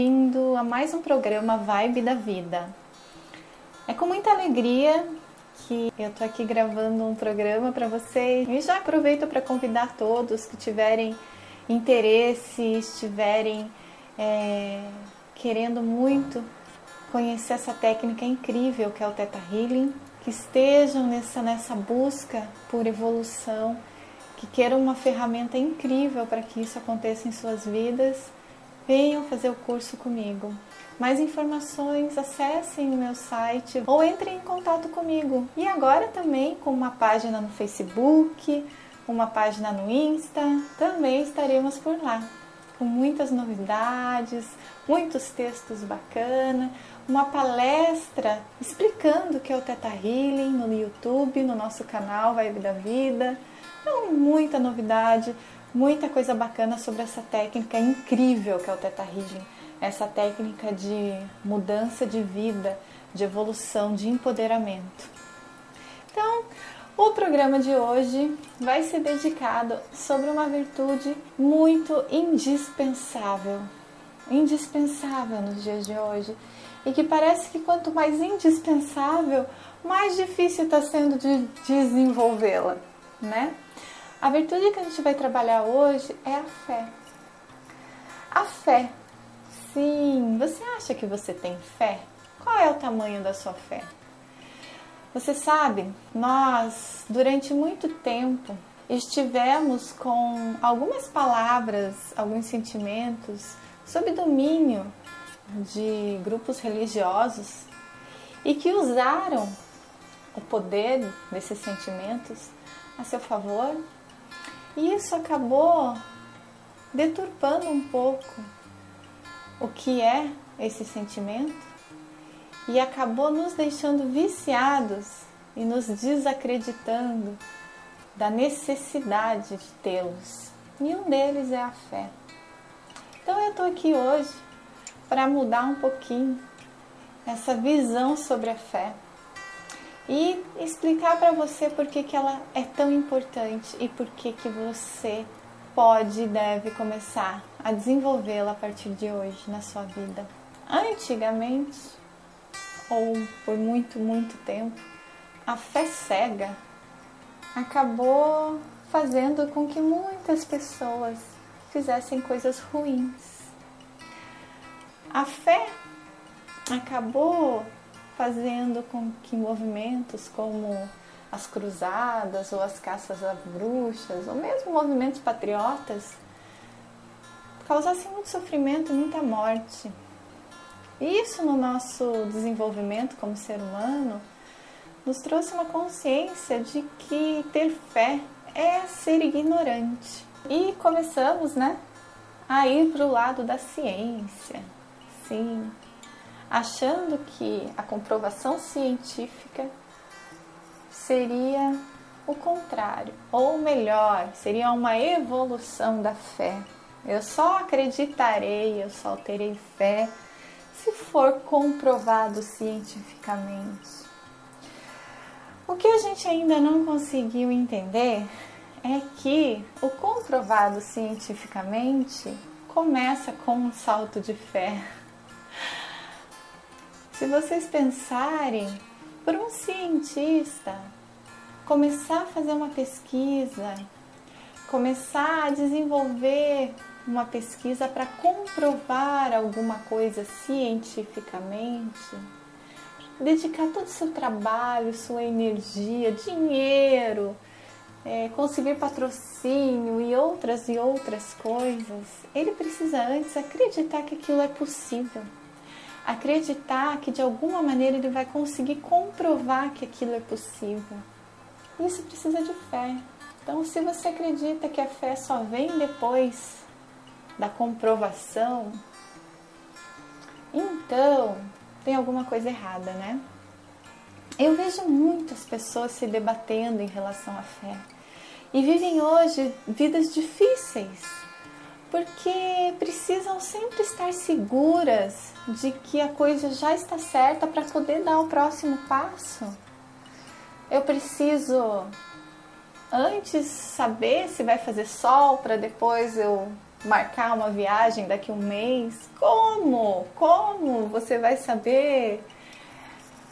bem-vindo a mais um programa Vibe da Vida. É com muita alegria que eu tô aqui gravando um programa para vocês e já aproveito para convidar todos que tiverem interesse, estiverem é, querendo muito conhecer essa técnica incrível que é o Theta Healing, que estejam nessa, nessa busca por evolução, que queiram uma ferramenta incrível para que isso aconteça em suas vidas venham fazer o curso comigo. Mais informações, acessem o meu site ou entrem em contato comigo. E agora também com uma página no Facebook, uma página no Insta, também estaremos por lá. Com muitas novidades, muitos textos bacanas, uma palestra explicando o que é o Teta Healing no YouTube, no nosso canal Vibe da Vida. Então, muita novidade, muita coisa bacana sobre essa técnica incrível que é o Teta Healing, essa técnica de mudança de vida, de evolução, de empoderamento. Então, o programa de hoje vai ser dedicado sobre uma virtude muito indispensável, indispensável nos dias de hoje e que parece que quanto mais indispensável, mais difícil está sendo de desenvolvê-la, né? A virtude que a gente vai trabalhar hoje é a fé. A fé. Sim, você acha que você tem fé? Qual é o tamanho da sua fé? Você sabe, nós durante muito tempo estivemos com algumas palavras, alguns sentimentos sob domínio de grupos religiosos e que usaram o poder desses sentimentos a seu favor e isso acabou deturpando um pouco o que é esse sentimento e acabou nos deixando viciados e nos desacreditando da necessidade de tê-los. E um deles é a fé. Então eu estou aqui hoje para mudar um pouquinho essa visão sobre a fé e explicar para você por que, que ela é tão importante e por que, que você pode e deve começar a desenvolvê-la a partir de hoje na sua vida. Antigamente, ou por muito, muito tempo, a fé cega acabou fazendo com que muitas pessoas fizessem coisas ruins. A fé acabou fazendo com que movimentos como as cruzadas ou as caças a bruxas, ou mesmo movimentos patriotas, causassem muito sofrimento e muita morte. E isso no nosso desenvolvimento como ser humano nos trouxe uma consciência de que ter fé é ser ignorante. E começamos, né, a ir para o lado da ciência. Sim, achando que a comprovação científica seria o contrário, ou melhor, seria uma evolução da fé. Eu só acreditarei, eu só terei fé se for comprovado cientificamente. O que a gente ainda não conseguiu entender é que o comprovado cientificamente começa com um salto de fé. Se vocês pensarem, por um cientista começar a fazer uma pesquisa, começar a desenvolver uma pesquisa para comprovar alguma coisa cientificamente, dedicar todo o seu trabalho, sua energia, dinheiro, é, conseguir patrocínio e outras e outras coisas, ele precisa antes acreditar que aquilo é possível acreditar que de alguma maneira ele vai conseguir comprovar que aquilo é possível. Isso precisa de fé. Então, se você acredita que a fé só vem depois da comprovação, então tem alguma coisa errada, né? Eu vejo muitas pessoas se debatendo em relação à fé e vivem hoje vidas difíceis porque precisam sempre estar seguras de que a coisa já está certa para poder dar o próximo passo. Eu preciso antes saber se vai fazer sol para depois eu marcar uma viagem daqui a um mês. Como? Como? Você vai saber?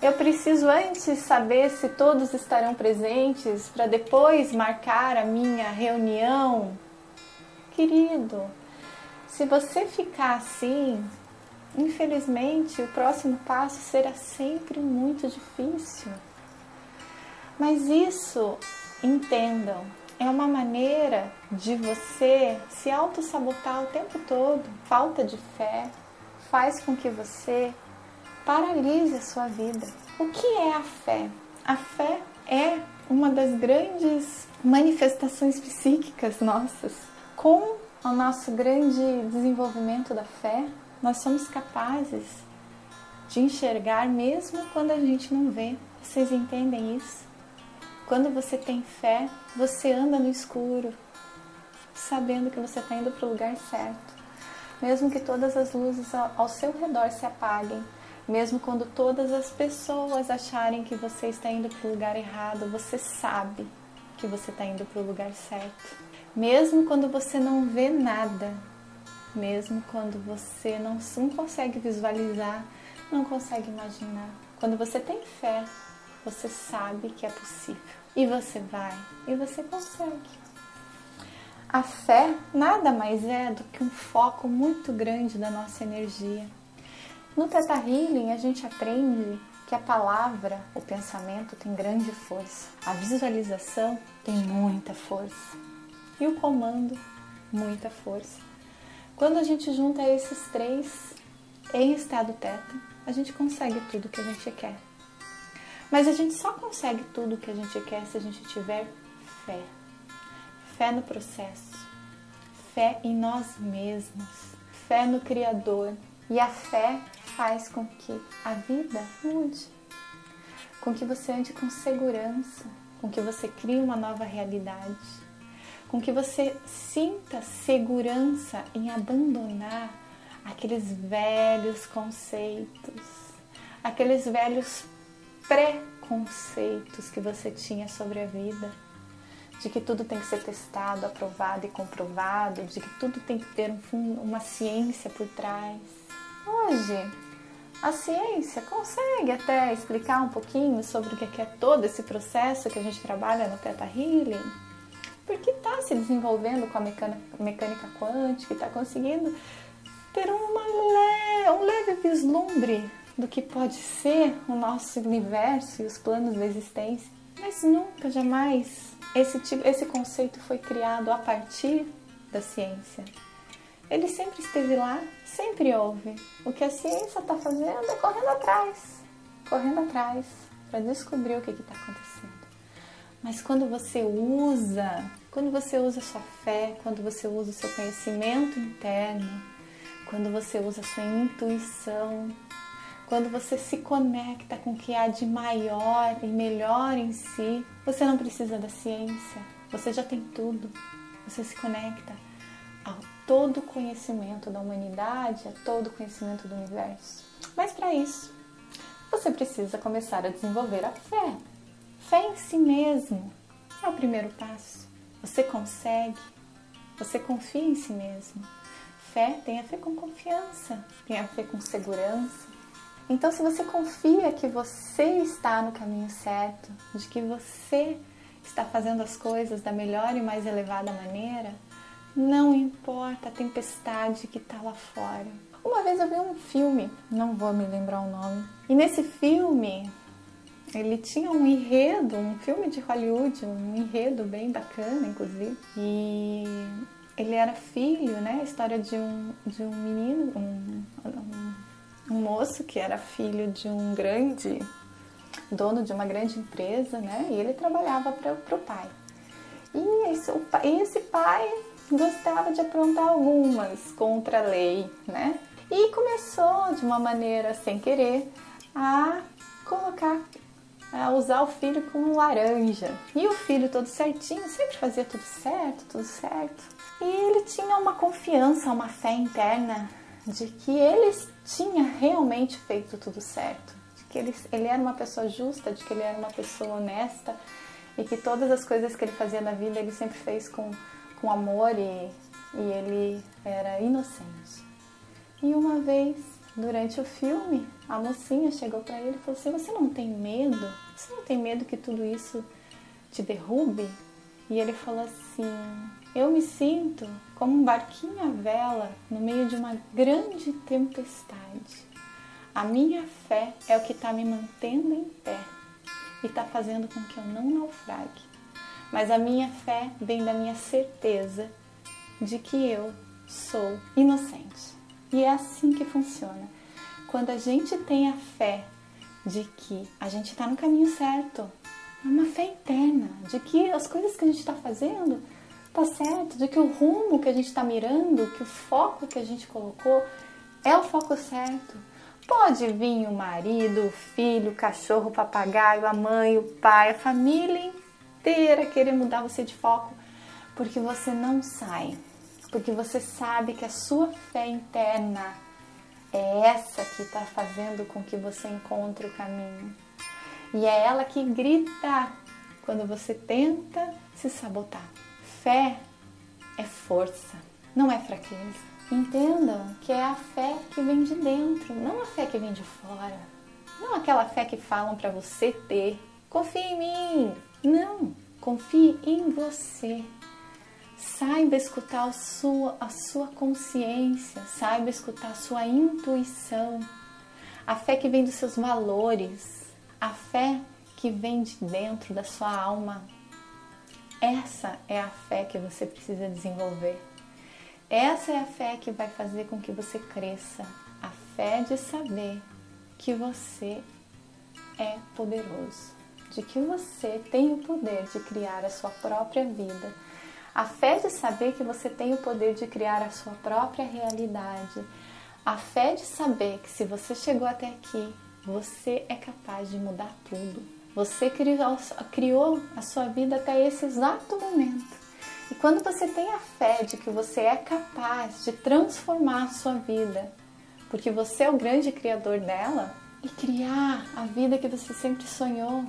Eu preciso antes saber se todos estarão presentes para depois marcar a minha reunião. Querido, se você ficar assim, infelizmente o próximo passo será sempre muito difícil. Mas isso, entendam, é uma maneira de você se auto-sabotar o tempo todo. Falta de fé faz com que você paralise a sua vida. O que é a fé? A fé é uma das grandes manifestações psíquicas nossas. Com o nosso grande desenvolvimento da fé, nós somos capazes de enxergar mesmo quando a gente não vê. Vocês entendem isso? Quando você tem fé, você anda no escuro, sabendo que você está indo para o lugar certo. Mesmo que todas as luzes ao seu redor se apaguem, mesmo quando todas as pessoas acharem que você está indo para o lugar errado, você sabe que você está indo para o lugar certo. Mesmo quando você não vê nada, mesmo quando você não, não consegue visualizar, não consegue imaginar. Quando você tem fé, você sabe que é possível. E você vai, e você consegue. A fé nada mais é do que um foco muito grande da nossa energia. No Teta Healing, a gente aprende que a palavra, o pensamento tem grande força, a visualização tem muita força e o comando, muita força. Quando a gente junta esses três em estado teta, a gente consegue tudo que a gente quer. Mas a gente só consegue tudo o que a gente quer se a gente tiver fé. Fé no processo, fé em nós mesmos, fé no Criador. E a fé faz com que a vida mude, com que você ande com segurança, com que você crie uma nova realidade, com que você sinta segurança em abandonar aqueles velhos conceitos, aqueles velhos preconceitos que você tinha sobre a vida, de que tudo tem que ser testado, aprovado e comprovado, de que tudo tem que ter um, uma ciência por trás. Hoje, a ciência consegue até explicar um pouquinho sobre o que é todo esse processo que a gente trabalha no Theta Healing, porque está se desenvolvendo com a mecânica, mecânica quântica, está conseguindo ter uma le um leve vislumbre do que pode ser o nosso universo e os planos da existência. Mas nunca, jamais, esse, tipo, esse conceito foi criado a partir da ciência. Ele sempre esteve lá, sempre houve. O que a ciência está fazendo é correndo atrás, correndo atrás para descobrir o que está acontecendo. Mas quando você usa, quando você usa sua fé, quando você usa o seu conhecimento interno, quando você usa a sua intuição, quando você se conecta com o que há de maior e melhor em si, você não precisa da ciência, você já tem tudo. Você se conecta a todo o conhecimento da humanidade, a todo o conhecimento do universo. Mas para isso, você precisa começar a desenvolver a fé. Fé em si mesmo é o primeiro passo. Você consegue, você confia em si mesmo. Fé tem a ver com confiança, tem a ver com segurança, então, se você confia que você está no caminho certo, de que você está fazendo as coisas da melhor e mais elevada maneira, não importa a tempestade que está lá fora. Uma vez eu vi um filme, não vou me lembrar o nome, e nesse filme ele tinha um enredo, um filme de Hollywood, um enredo bem bacana, inclusive, e ele era filho, né? A história de um, de um menino, um, um um moço que era filho de um grande dono de uma grande empresa, né? E ele trabalhava para o pai. E esse, o, e esse pai gostava de aprontar algumas contra a lei, né? E começou de uma maneira sem querer a colocar, a usar o filho como laranja. E o filho todo certinho, sempre fazia tudo certo, tudo certo. E ele tinha uma confiança, uma fé interna de que ele tinha realmente feito tudo certo, de que ele, ele era uma pessoa justa, de que ele era uma pessoa honesta e que todas as coisas que ele fazia na vida ele sempre fez com, com amor e, e ele era inocente. E uma vez, durante o filme, a mocinha chegou para ele e falou assim: Você não tem medo? Você não tem medo que tudo isso te derrube? E ele falou assim: Eu me sinto como um barquinho à vela no meio de uma grande tempestade. A minha fé é o que está me mantendo em pé e está fazendo com que eu não naufrague. Mas a minha fé vem da minha certeza de que eu sou inocente. E é assim que funciona. Quando a gente tem a fé de que a gente está no caminho certo, é uma fé interna, de que as coisas que a gente está fazendo tá certo, de que o rumo que a gente está mirando, que o foco que a gente colocou é o foco certo. Pode vir o marido, o filho, o cachorro, o papagaio, a mãe, o pai, a família inteira querer mudar você de foco, porque você não sai, porque você sabe que a sua fé interna é essa que está fazendo com que você encontre o caminho. E é ela que grita quando você tenta se sabotar. Fé é força, não é fraqueza. Entendam que é a fé que vem de dentro, não a fé que vem de fora. Não aquela fé que falam para você ter. Confie em mim. Não, confie em você. Saiba escutar a sua, a sua consciência, saiba escutar a sua intuição. A fé que vem dos seus valores, a fé que vem de dentro da sua alma. Essa é a fé que você precisa desenvolver. Essa é a fé que vai fazer com que você cresça. A fé de saber que você é poderoso, de que você tem o poder de criar a sua própria vida. A fé de saber que você tem o poder de criar a sua própria realidade. A fé de saber que se você chegou até aqui, você é capaz de mudar tudo. Você criou, a sua vida até esse exato momento. E quando você tem a fé de que você é capaz de transformar a sua vida, porque você é o grande criador dela, e criar a vida que você sempre sonhou,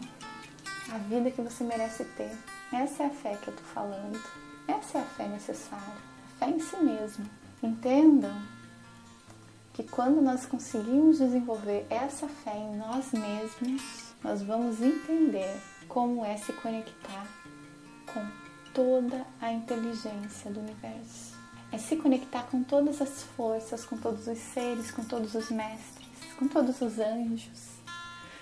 a vida que você merece ter. Essa é a fé que eu tô falando. Essa é a fé necessária. A fé em si mesmo. Entendam que quando nós conseguimos desenvolver essa fé em nós mesmos, nós vamos entender como é se conectar com toda a inteligência do universo. É se conectar com todas as forças, com todos os seres, com todos os mestres, com todos os anjos,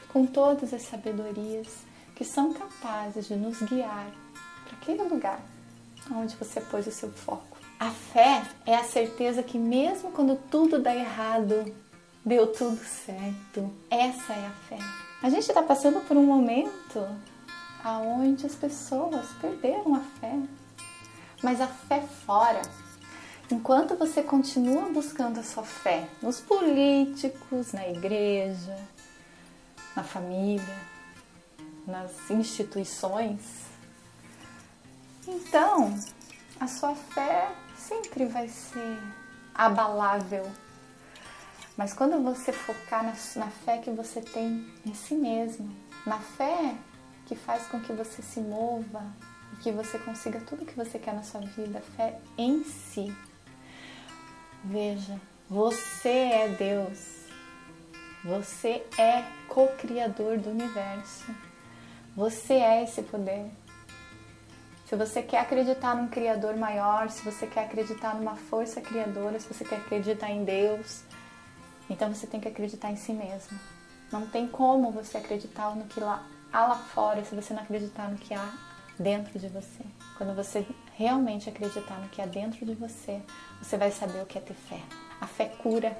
com todas as sabedorias que são capazes de nos guiar para aquele lugar onde você pôs o seu foco. A fé é a certeza que mesmo quando tudo dá errado, deu tudo certo. Essa é a fé. A gente está passando por um momento aonde as pessoas perderam a fé. Mas a fé fora, enquanto você continua buscando a sua fé nos políticos, na igreja, na família, nas instituições, então a sua fé sempre vai ser abalável. Mas quando você focar na, na fé que você tem em si mesmo, na fé que faz com que você se mova e que você consiga tudo que você quer na sua vida, fé em si. Veja, você é Deus. Você é co-criador do universo. Você é esse poder. Se você quer acreditar num criador maior, se você quer acreditar numa força criadora, se você quer acreditar em Deus, então você tem que acreditar em si mesmo. Não tem como você acreditar no que lá há lá fora se você não acreditar no que há dentro de você. Quando você realmente acreditar no que há dentro de você, você vai saber o que é ter fé. A fé cura.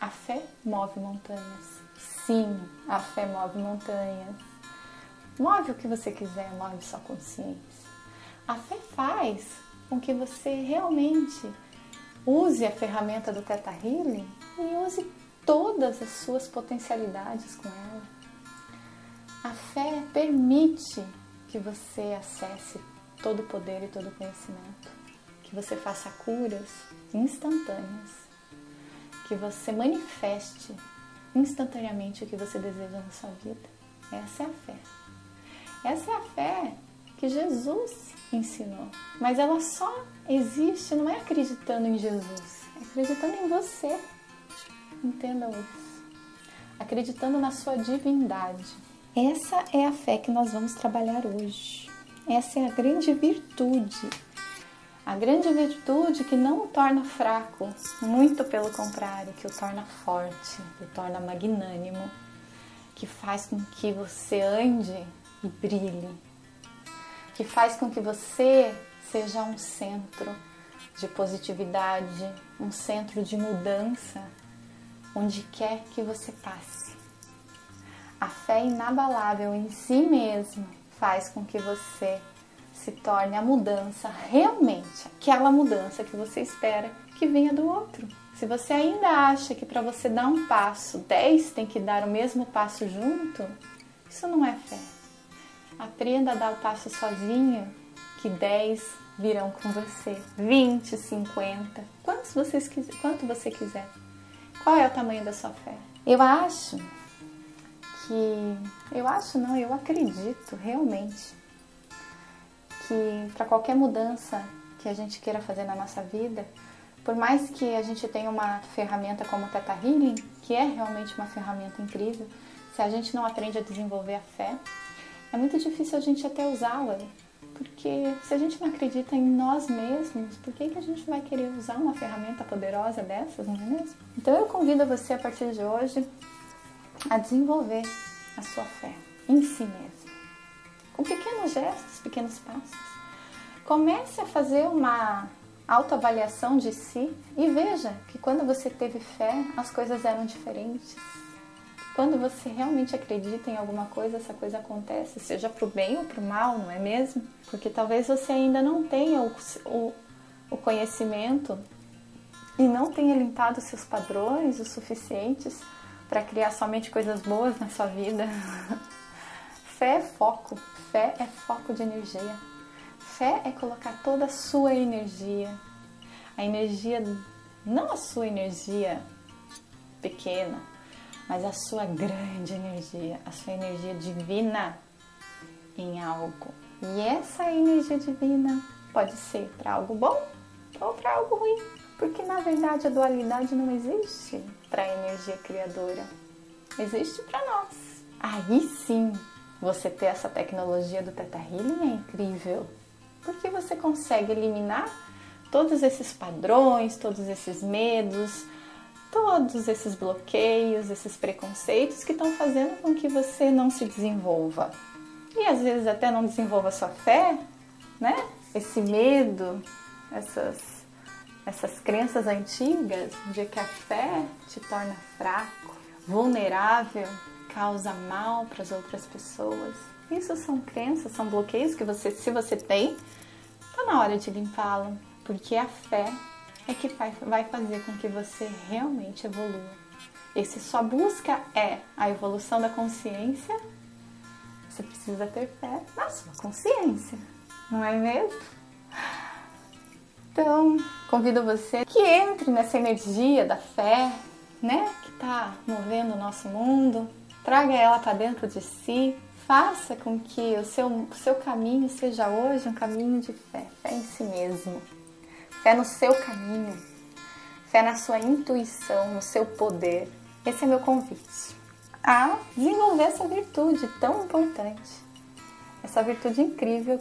A fé move montanhas. Sim, a fé move montanhas. Move o que você quiser, move sua consciência. A fé faz com que você realmente use a ferramenta do Theta Healing e use todas as suas potencialidades com ela. A fé permite que você acesse todo o poder e todo o conhecimento, que você faça curas instantâneas, que você manifeste instantaneamente o que você deseja na sua vida. Essa é a fé. Essa é a fé que Jesus ensinou. Mas ela só existe, não é acreditando em Jesus, é acreditando em você. Entendam isso. Acreditando na sua divindade. Essa é a fé que nós vamos trabalhar hoje. Essa é a grande virtude. A grande virtude que não o torna fraco, muito pelo contrário, que o torna forte, que o torna magnânimo, que faz com que você ande e brilhe, que faz com que você seja um centro de positividade, um centro de mudança, onde quer que você passe. A fé inabalável em si mesmo faz com que você se torne a mudança realmente, aquela mudança que você espera que venha do outro. Se você ainda acha que para você dar um passo, 10 tem que dar o mesmo passo junto, isso não é fé. Aprenda a dar o passo sozinho, que 10 virão com você. 20, 50, quantos vocês quiser, quanto você quiser. Qual é o tamanho da sua fé? Eu acho que eu acho não, eu acredito realmente que para qualquer mudança que a gente queira fazer na nossa vida, por mais que a gente tenha uma ferramenta como o Theta Healing, que é realmente uma ferramenta incrível, se a gente não aprende a desenvolver a fé, é muito difícil a gente até usá-la. Porque se a gente não acredita em nós mesmos, por que, que a gente vai querer usar uma ferramenta poderosa dessas, não é mesmo? Então eu convido você a partir de hoje a desenvolver a sua fé em si mesmo. Com pequenos gestos, pequenos passos. Comece a fazer uma autoavaliação de si e veja que quando você teve fé, as coisas eram diferentes. Quando você realmente acredita em alguma coisa, essa coisa acontece, seja para o bem ou para o mal, não é mesmo? Porque talvez você ainda não tenha o, o, o conhecimento e não tenha limpado seus padrões o suficientes para criar somente coisas boas na sua vida. Fé é foco, fé é foco de energia. Fé é colocar toda a sua energia, a energia, não a sua energia pequena, mas a sua grande energia, a sua energia divina em algo. E essa energia divina pode ser para algo bom ou para algo ruim, porque na verdade a dualidade não existe para a energia criadora, existe para nós. Aí sim, você ter essa tecnologia do Teta Healing é incrível, porque você consegue eliminar todos esses padrões, todos esses medos, todos esses bloqueios, esses preconceitos que estão fazendo com que você não se desenvolva. E às vezes até não desenvolva sua fé, né? Esse medo, essas, essas crenças antigas de que a fé te torna fraco, vulnerável, causa mal para as outras pessoas. Isso são crenças, são bloqueios que você, se você tem, está na hora de limpá-lo, porque a fé é que vai fazer com que você realmente evolua. E se sua busca é a evolução da consciência, você precisa ter fé na sua consciência, não é mesmo? Então, convido você que entre nessa energia da fé, né, que está movendo o nosso mundo, traga ela para dentro de si, faça com que o seu, o seu caminho seja hoje um caminho de fé, fé em si mesmo fé no seu caminho, fé na sua intuição, no seu poder. Esse é meu convite a desenvolver essa virtude tão importante, essa virtude incrível